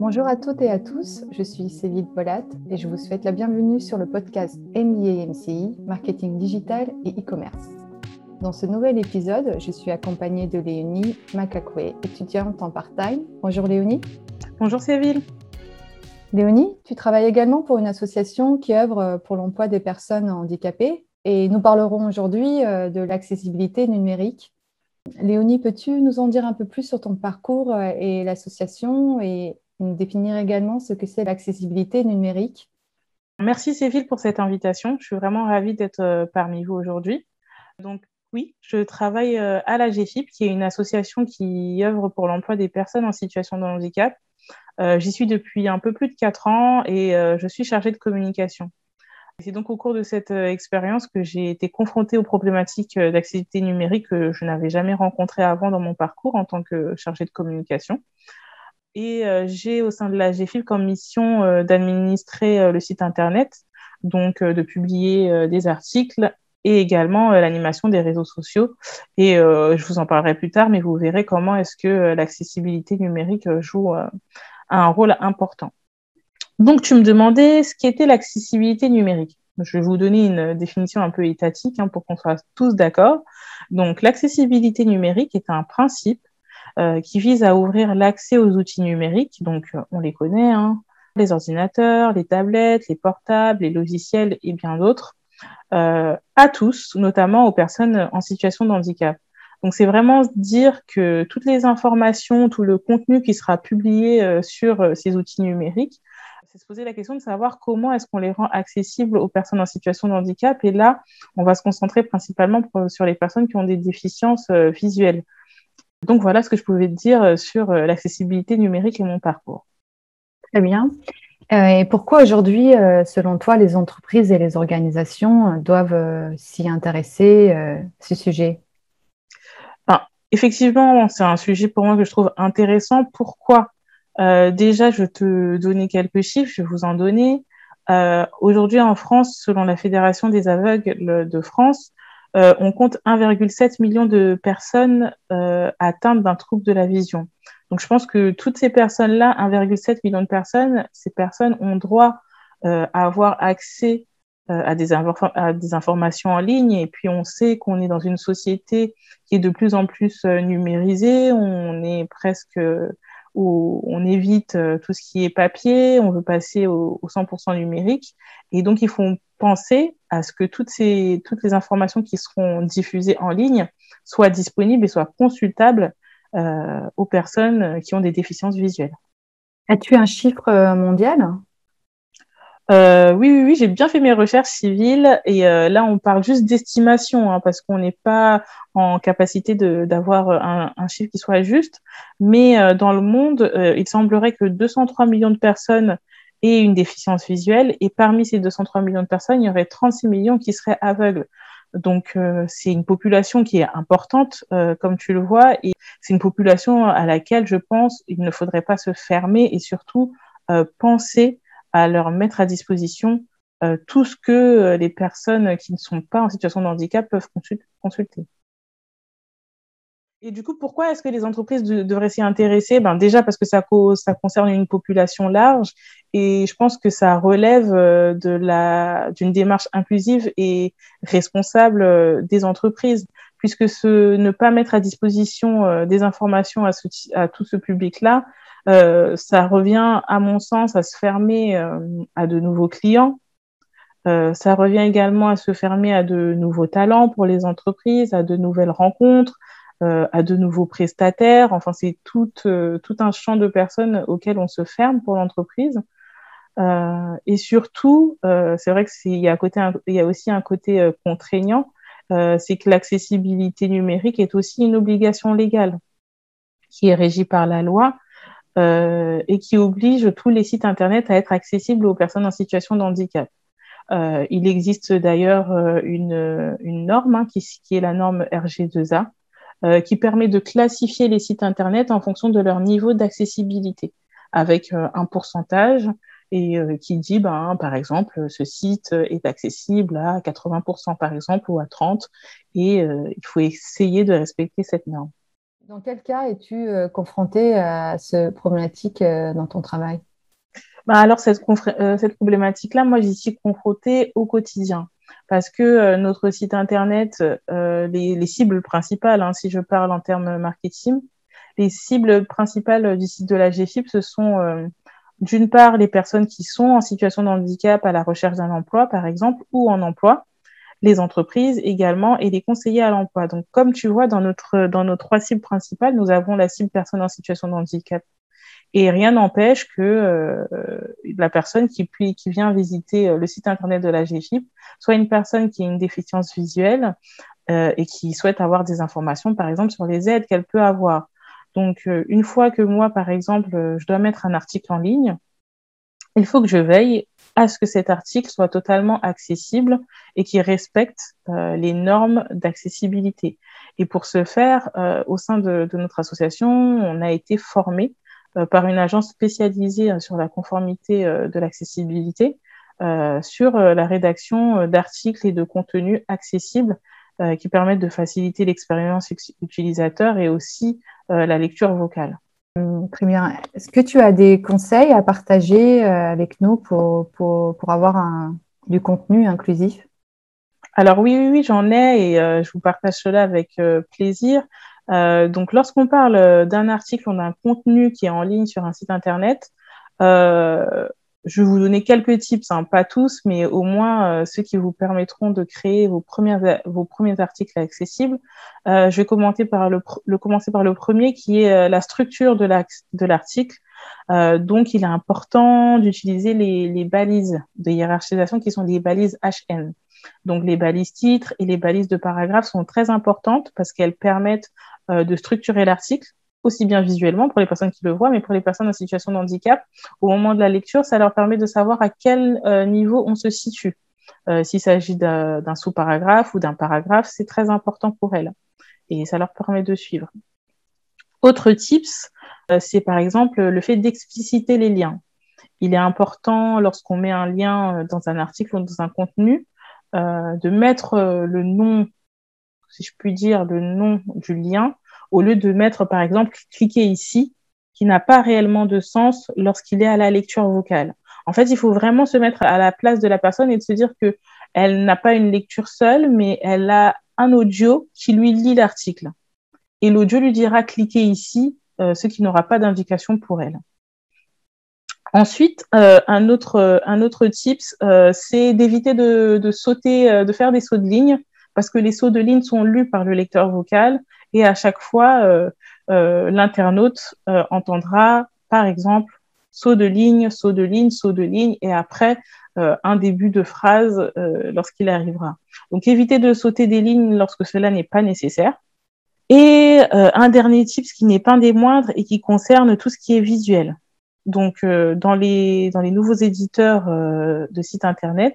Bonjour à toutes et à tous, je suis Céline Polat et je vous souhaite la bienvenue sur le podcast MBA MCI, Marketing Digital et E-Commerce. Dans ce nouvel épisode, je suis accompagnée de Léonie Makakwe, étudiante en part-time. Bonjour Léonie. Bonjour Céline. Léonie, tu travailles également pour une association qui œuvre pour l'emploi des personnes handicapées et nous parlerons aujourd'hui euh, de l'accessibilité numérique. Léonie, peux-tu nous en dire un peu plus sur ton parcours euh, et l'association et définir également ce que c'est l'accessibilité numérique Merci Céline pour cette invitation. Je suis vraiment ravie d'être euh, parmi vous aujourd'hui. Donc oui, je travaille à la GFIP, qui est une association qui œuvre pour l'emploi des personnes en situation de handicap. J'y suis depuis un peu plus de quatre ans et je suis chargée de communication. C'est donc au cours de cette euh, expérience que j'ai été confrontée aux problématiques euh, d'accessibilité numérique que je n'avais jamais rencontrées avant dans mon parcours en tant que chargée de communication. Et euh, j'ai au sein de la GFIL comme mission d'administrer le site Internet, donc de publier des articles et également l'animation des réseaux sociaux. Et je vous en parlerai plus tard, mais vous verrez comment est-ce que l'accessibilité numérique joue un rôle important. Donc, tu me demandais ce qu'était l'accessibilité numérique. Je vais vous donner une définition un peu étatique hein, pour qu'on soit tous d'accord. Donc, l'accessibilité numérique est un principe euh, qui vise à ouvrir l'accès aux outils numériques. Donc, euh, on les connaît, hein, les ordinateurs, les tablettes, les portables, les logiciels et bien d'autres, euh, à tous, notamment aux personnes en situation de handicap. Donc, c'est vraiment dire que toutes les informations, tout le contenu qui sera publié sur ces outils numériques c'est se poser la question de savoir comment est-ce qu'on les rend accessibles aux personnes en situation de handicap. Et là, on va se concentrer principalement sur les personnes qui ont des déficiences euh, visuelles. Donc voilà ce que je pouvais dire euh, sur euh, l'accessibilité numérique et mon parcours. Très bien. et pourquoi aujourd'hui, selon toi, les entreprises et les organisations doivent s'y intéresser, ce sujet? Effectivement, c'est un sujet pour moi que je trouve intéressant. Pourquoi? Euh, déjà, je vais te donner quelques chiffres, je vais vous en donner. Euh, Aujourd'hui, en France, selon la Fédération des aveugles de France, euh, on compte 1,7 million de personnes euh, atteintes d'un trouble de la vision. Donc, je pense que toutes ces personnes-là, 1,7 million de personnes, ces personnes ont droit euh, à avoir accès euh, à des, à, des informations en ligne. Et puis, on sait qu'on est dans une société qui est de plus en plus numérisée. On est presque où on évite euh, tout ce qui est papier, on veut passer au, 100% numérique. Et donc, il faut penser à ce que toutes, ces, toutes les informations qui seront diffusées en ligne soient disponibles et soient consultables euh, aux personnes qui ont des déficiences visuelles. As-tu un chiffre euh, mondial? Euh, oui, oui, oui, j'ai bien fait mes recherches civiles et euh, là, on parle juste d'estimation hein, parce qu'on n'est pas en capacité d'avoir un, un, chiffre qui soit juste. Mais euh, dans le monde, il semblerait que 203 millions de personnes aient une déficience visuelle et parmi ces 203 millions de personnes, il y aurait 36 millions qui seraient aveugles. Donc, c'est une population qui est importante, comme tu le vois, et c'est une population à laquelle je pense il ne faudrait pas se fermer et surtout penser à leur mettre à disposition euh, tout ce que euh, les personnes qui ne sont pas en situation de handicap peuvent consulter. Et du coup, pourquoi est-ce que les entreprises devraient s'y intéresser? Ben Déjà parce que ça, concerne une population large et je pense que ça relève euh, de d'une démarche inclusive et responsable des entreprises, puisque ce ne pas mettre à disposition des informations à tout ce public-là, euh, ça revient, à mon sens, à se fermer euh, à de nouveaux clients. Euh, ça revient également à se fermer à de nouveaux talents pour les entreprises, à de nouvelles rencontres, à de nouveaux prestataires. Enfin, c'est tout, tout un champ de personnes auxquelles on se ferme pour l'entreprise. et surtout, c'est vrai qu'il y, y a aussi un côté contraignant, c'est que l'accessibilité numérique est aussi une obligation légale qui est régie par la loi euh, et qui oblige tous les sites Internet à être accessibles aux personnes en situation de handicap. Euh, il existe d'ailleurs euh, une, norme hein, qui, est la norme RG2A euh, qui permet de classifier les sites Internet en fonction de leur niveau d'accessibilité avec euh, un pourcentage et qui dit, ben, par exemple, ce site est accessible à 80% par exemple ou à 30% et il faut essayer de respecter cette norme. Dans quel cas es-tu confronté à cette problématique dans ton travail? Bah alors cette, cette problématique-là, moi j'y suis confrontée au quotidien. Parce que notre site internet, les, les, cibles principales, hein, si je parle en termes marketing, les cibles principales du site de la GFIP, ce sont d'une part les personnes qui sont en situation de handicap à la recherche d'un emploi, par exemple, ou en emploi, les entreprises également et les conseillers à l'emploi. Donc, comme tu vois, dans, notre, dans nos trois cibles principales, nous avons la cible personne en situation de handicap. Et rien n'empêche que euh, la personne qui, puis, qui vient visiter euh, le site internet de la GFIP soit une personne qui a une déficience visuelle euh, et qui souhaite avoir des informations, par exemple, sur les aides qu'elle peut avoir. Donc, une fois que moi, par exemple, je dois mettre un article en ligne, il faut que je veille à ce que cet article soit totalement accessible et qu'il respecte euh, les normes d'accessibilité. Et pour ce faire, euh, au sein de, notre association, on a été formé euh, par une agence spécialisée sur la conformité de l'accessibilité, sur la rédaction d'articles et de contenus accessibles qui permettent de faciliter l'expérience utilisateur et aussi la lecture vocale. Hum, très bien. Est-ce que tu as des conseils à partager euh, avec nous pour, avoir un, du contenu inclusif? Alors oui, oui, oui, j'en ai et euh, je vous partage cela avec euh, plaisir. donc lorsqu'on parle d'un article ou d'un contenu qui est en ligne sur un site internet, je vais vous donner quelques tips, hein, pas tous, mais au moins euh, ceux qui vous permettront de créer vos, premiers articles accessibles. Euh, je vais commencer par le, commencer par le premier qui est euh, la structure de l'article. Donc, il est important d'utiliser les, les, balises de hiérarchisation qui sont les balises HN. Donc, les balises titres et les balises de paragraphes sont très importantes parce qu'elles permettent de structurer l'article aussi bien visuellement pour les personnes qui le voient, mais pour les personnes en situation de handicap, au moment de la lecture, ça leur permet de savoir à quel euh, niveau on se situe. Euh, S'il s'agit d'un sous-paragraphe ou d'un paragraphe, c'est très important pour elles et ça leur permet de suivre. Autre tips, euh, c'est par exemple le fait d'expliciter les liens. Il est important lorsqu'on met un lien dans un article ou dans un contenu de mettre le nom, si je puis dire, le nom du lien au lieu de mettre, par exemple, cliquer ici, qui n'a pas réellement de sens lorsqu'il est à la lecture vocale. En fait, il faut vraiment se mettre à la place de la personne et de se dire que elle n'a pas une lecture seule, mais elle a un audio qui lui lit l'article. Et l'audio lui dira cliquer ici, euh, ce qui n'aura pas d'indication pour elle. Ensuite, euh, un autre un autre tips, euh, c'est d'éviter de, de, sauter, de faire des sauts de ligne, parce que les sauts de ligne sont lus par le lecteur vocal et à chaque fois, euh, euh, l'internaute euh, entendra, par exemple, saut de ligne, saut de ligne, saut de ligne, et après, un début de phrase lorsqu'il arrivera. Donc, évitez de sauter des lignes lorsque cela n'est pas nécessaire. Et un dernier tip, ce qui n'est pas des moindres et qui concerne tout ce qui est visuel. Donc, dans, les, dans les nouveaux éditeurs de sites Internet,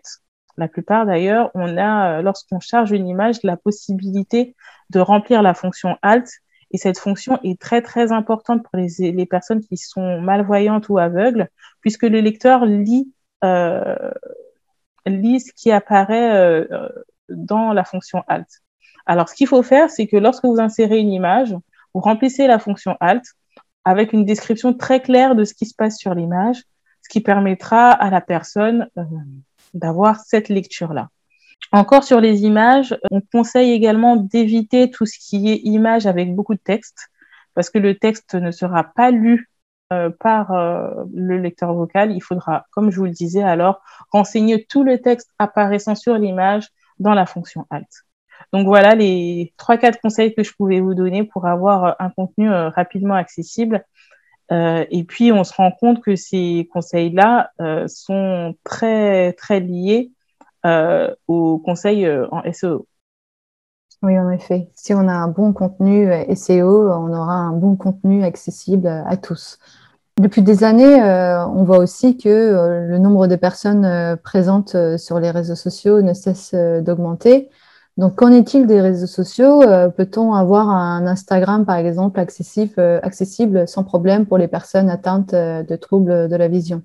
la plupart d'ailleurs, on a, lorsqu'on charge une image, la possibilité de remplir la fonction Alt. Et cette fonction est très, très importante pour les, personnes qui sont malvoyantes ou aveugles, puisque le lecteur lit, euh, ce qui apparaît euh, dans la fonction Alt. Alors, ce qu'il faut faire, c'est que lorsque vous insérez une image, vous remplissez la fonction Alt avec une description très claire de ce qui se passe sur l'image, ce qui permettra à la personne euh, d'avoir cette lecture-là. Encore sur les images, on conseille également d'éviter tout ce qui est image avec beaucoup de texte, parce que le texte ne sera pas lu euh, par euh, le lecteur vocal. Il faudra, comme je vous le disais, alors renseigner tout le texte apparaissant sur l'image dans la fonction Alt. Donc voilà les trois quatre conseils que je pouvais vous donner pour avoir un contenu euh, rapidement accessible. Et puis on se rend compte que ces conseils-là sont très très liés euh, au conseil euh, en SEO. Oui, en effet. Si on a un bon contenu euh, SEO, on aura un bon contenu accessible à tous. Depuis des années, on voit aussi que le nombre de personnes présentes sur les réseaux sociaux ne cesse d'augmenter. Donc, qu'en est-il des réseaux sociaux? Peut-on avoir un Instagram, par exemple, accessible, accessible sans problème pour les personnes atteintes de troubles de la vision?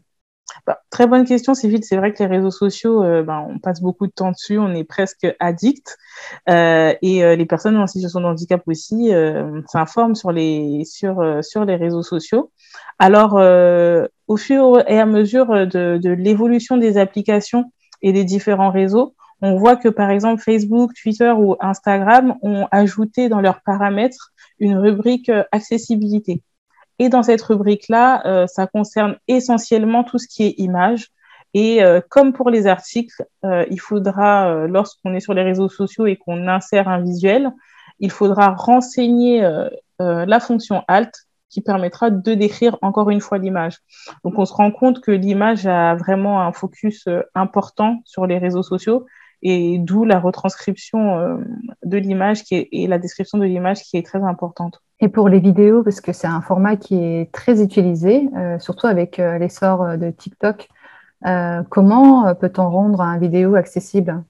Bah, très bonne question, Sylvie. C'est vrai que les réseaux sociaux, euh, ben, on passe beaucoup de temps dessus, on est presque addict. Euh, et euh, les personnes en situation de handicap aussi s'informent sur les, réseaux sociaux. Alors, au fur et à mesure de l'évolution des applications et des différents réseaux, on voit que par exemple Facebook, Twitter ou Instagram ont ajouté dans leurs paramètres une rubrique accessibilité. Et dans cette rubrique-là, euh, ça concerne essentiellement tout ce qui est image. Et euh, comme pour les articles, euh, il faudra, lorsqu'on est sur les réseaux sociaux et qu'on insère un visuel, il faudra renseigner la fonction Alt qui permettra de décrire encore une fois l'image. Donc on se rend compte que l'image a vraiment un focus important sur les réseaux sociaux et d'où la retranscription de l'image et la description de l'image qui est très importante. Et pour les vidéos, parce que c'est un format qui est très utilisé, euh, surtout avec euh, l'essor euh, de TikTok, comment peut-on rendre un vidéo accessible?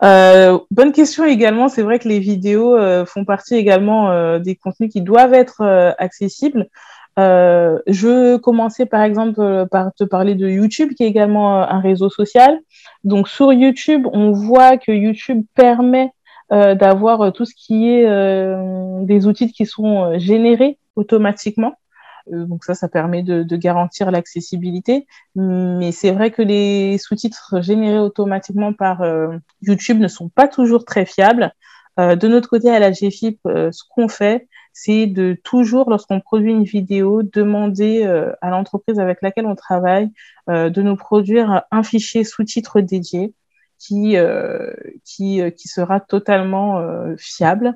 Bonne question également. C'est vrai que les vidéos font partie également des contenus qui doivent être accessibles. Je commençais par exemple par te parler de YouTube, qui est également un réseau social. Donc sur YouTube, on voit que YouTube permet euh, d'avoir euh, tout ce qui est euh, des outils qui sont générés automatiquement. donc ça, ça permet de, de garantir l'accessibilité. Mais c'est vrai que les sous-titres générés automatiquement par YouTube ne sont pas toujours très fiables. de notre côté, à la GFIP, ce qu'on fait, c'est de toujours, lorsqu'on produit une vidéo, demander à l'entreprise avec laquelle on travaille de nous produire un fichier sous-titres dédié qui, euh, qui, euh, qui sera totalement euh, fiable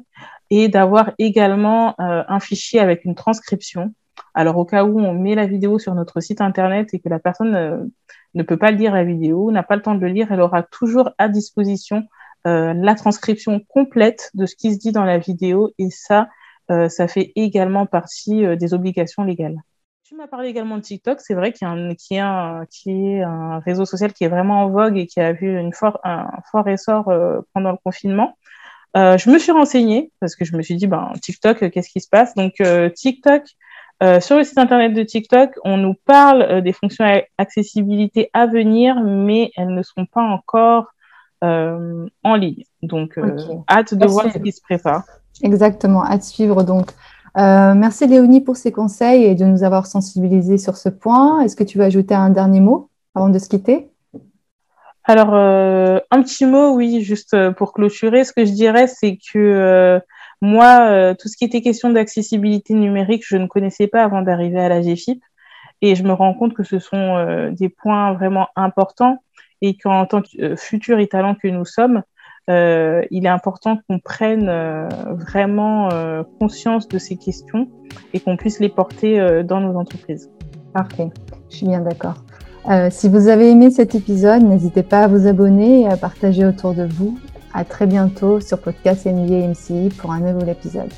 et d'avoir également un fichier avec une transcription. Alors au cas où on met la vidéo sur notre site internet et que la personne ne peut pas lire la vidéo, n'a pas le temps de le lire, elle aura toujours à disposition la transcription complète de ce qui se dit dans la vidéo et ça, ça fait également partie des obligations légales. Tu m'as parlé également de TikTok. C'est vrai qu'il y, a un, qui est un réseau social qui est vraiment en vogue et qui a vu une un fort essor euh, pendant le confinement. Euh, je me suis renseignée parce que je me suis dit, ben, TikTok, qu'est-ce qui se passe? Donc, euh, TikTok, sur le site internet de TikTok, on nous parle des fonctions accessibilité à venir, mais elles ne sont pas encore en ligne. Donc, hâte de voir ce qui se prépare. Exactement, hâte de suivre donc euh, merci Léonie pour ces conseils et de nous avoir sensibilisés sur ce point. Est-ce que tu veux ajouter un dernier mot avant de se quitter? Alors, euh, un petit mot, oui, juste euh, pour clôturer. Ce que je dirais, c'est que moi, tout ce qui était question d'accessibilité numérique, je ne connaissais pas avant d'arriver à la GFIP. Et je me rends compte que ce sont des points vraiment importants et qu'en tant que futur talent que nous sommes, euh, il est important qu'on prenne euh, vraiment euh, conscience de ces questions et qu'on puisse les porter dans nos entreprises. Parfait, je suis bien d'accord. si vous avez aimé cet épisode, n'hésitez pas à vous abonner et à partager autour de vous. À très bientôt sur Podcast MBA MCI pour un nouvel épisode.